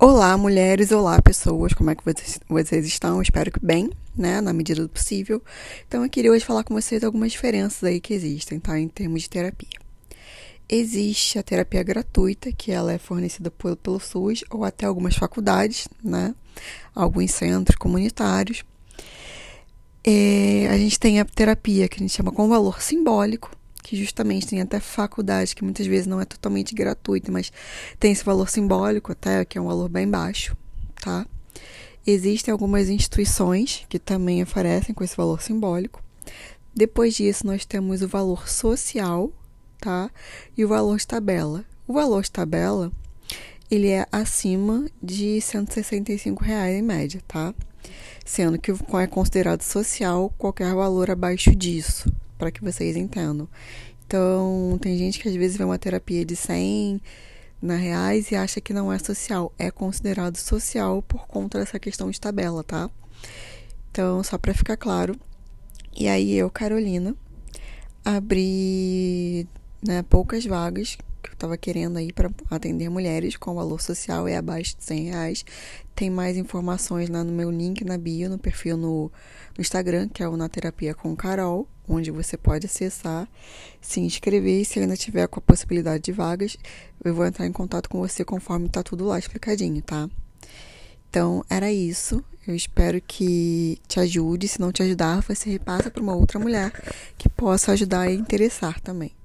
Olá, mulheres, olá, pessoas, como é que vocês, vocês estão? Espero que bem, né, na medida do possível. Então, eu queria hoje falar com vocês algumas diferenças aí que existem, tá, em termos de terapia. Existe a terapia gratuita, que ela é fornecida pelo, pelo SUS ou até algumas faculdades, né, alguns centros comunitários. É, a gente tem a terapia que a gente chama com valor simbólico, que justamente tem até faculdade, que muitas vezes não é totalmente gratuita, mas tem esse valor simbólico até, que é um valor bem baixo, tá? Existem algumas instituições que também oferecem com esse valor simbólico. Depois disso, nós temos o valor social, tá? E o valor de tabela. O valor de tabela, ele é acima de 165 reais em média, tá? Sendo que é considerado social qualquer valor abaixo disso, para que vocês entendam. Então, tem gente que às vezes vê uma terapia de 100 na reais e acha que não é social. É considerado social por conta dessa questão de tabela, tá? Então, só para ficar claro. E aí eu, Carolina, abri né, poucas vagas que eu estava querendo aí para atender mulheres com valor social é abaixo de 100 reais. Tem mais informações lá no meu link na bio, no perfil no, no Instagram, que é o Na Terapia com Carol, onde você pode acessar, se inscrever e se ainda tiver com a possibilidade de vagas, eu vou entrar em contato com você conforme tá tudo lá explicadinho, tá? Então, era isso. Eu espero que te ajude. Se não te ajudar, você repassa para uma outra mulher que possa ajudar e interessar também.